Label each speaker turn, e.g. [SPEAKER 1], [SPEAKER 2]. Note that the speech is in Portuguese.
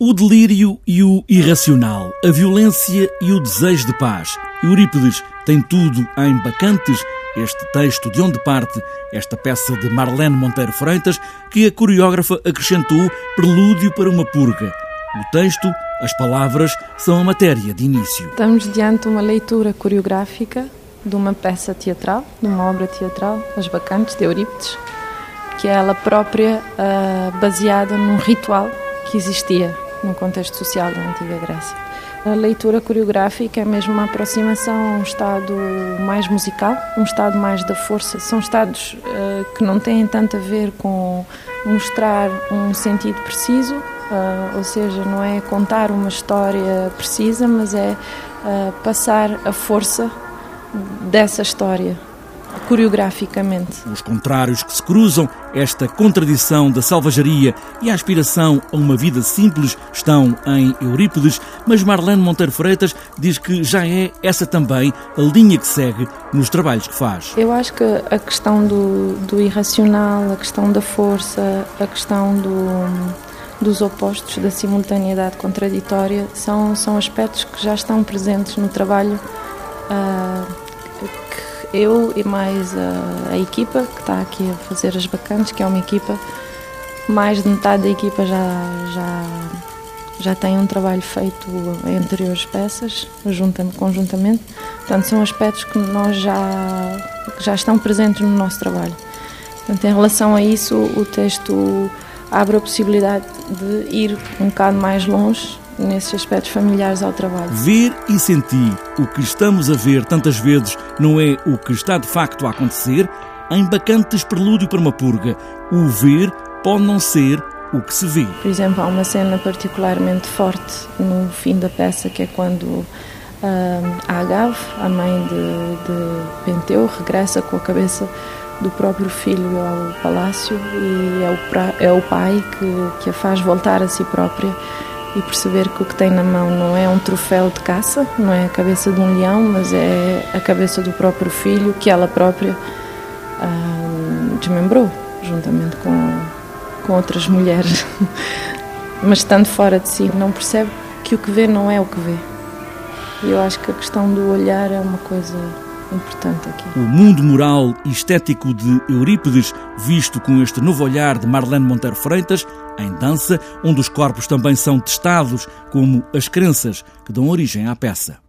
[SPEAKER 1] O delírio e o irracional, a violência e o desejo de paz. Eurípides tem tudo em Bacantes, este texto de onde parte esta peça de Marlene Monteiro Freitas, que a coreógrafa acrescentou prelúdio para uma purga. O texto, as palavras, são a matéria de início.
[SPEAKER 2] Estamos diante de uma leitura coreográfica de uma peça teatral, de uma obra teatral, As Bacantes, de Eurípides, que é ela própria uh, baseada num ritual que existia no contexto social da antiga Grécia. A leitura coreográfica é mesmo uma aproximação a um estado mais musical, um estado mais da força. São estados uh, que não têm tanto a ver com mostrar um sentido preciso, uh, ou seja, não é contar uma história precisa, mas é uh, passar a força dessa história coreograficamente.
[SPEAKER 1] Os contrários que se cruzam, esta contradição da selvageria e a aspiração a uma vida simples estão em Eurípides, mas Marlene Monteiro Freitas diz que já é essa também a linha que segue nos trabalhos que faz.
[SPEAKER 2] Eu acho que a questão do, do irracional, a questão da força, a questão do dos opostos, da simultaneidade contraditória, são, são aspectos que já estão presentes no trabalho uh, eu e mais a, a, equipa que está aqui a fazer as bacantes, que é uma equipa, mais de metade da equipa já, já, já tem um trabalho feito em anteriores peças, conjuntamente. Portanto, são aspectos que nós já, já estão presentes no nosso trabalho. Portanto, em relação a isso, o texto abre a possibilidade de ir um bocado mais longe nesses aspectos familiares ao trabalho.
[SPEAKER 1] Ver e sentir o que estamos a ver tantas vezes não é o que está de facto a acontecer. Em Bacantes Prelúdio para uma Purga, o ver pode não ser o que se vê.
[SPEAKER 2] Por exemplo, há uma cena particularmente forte no fim da peça que é quando uh, a Agave, a mãe de, de Penteu, regressa com a cabeça do próprio filho ao palácio e é o, pra, é o pai que, que a faz voltar a si própria e perceber que o que tem na mão não é um troféu de caça, não é a cabeça de um leão, mas é a cabeça do próprio filho que ela própria ah, desmembrou, juntamente com, com outras mulheres. mas estando fora de si, não percebe que o que vê não é o que vê. Eu acho que a questão do olhar é uma coisa importante aqui.
[SPEAKER 1] O mundo moral e estético de Eurípides, visto com este novo olhar de Marlene Monteiro Freitas, em dança, onde os corpos também são testados, como as crenças que dão origem à peça.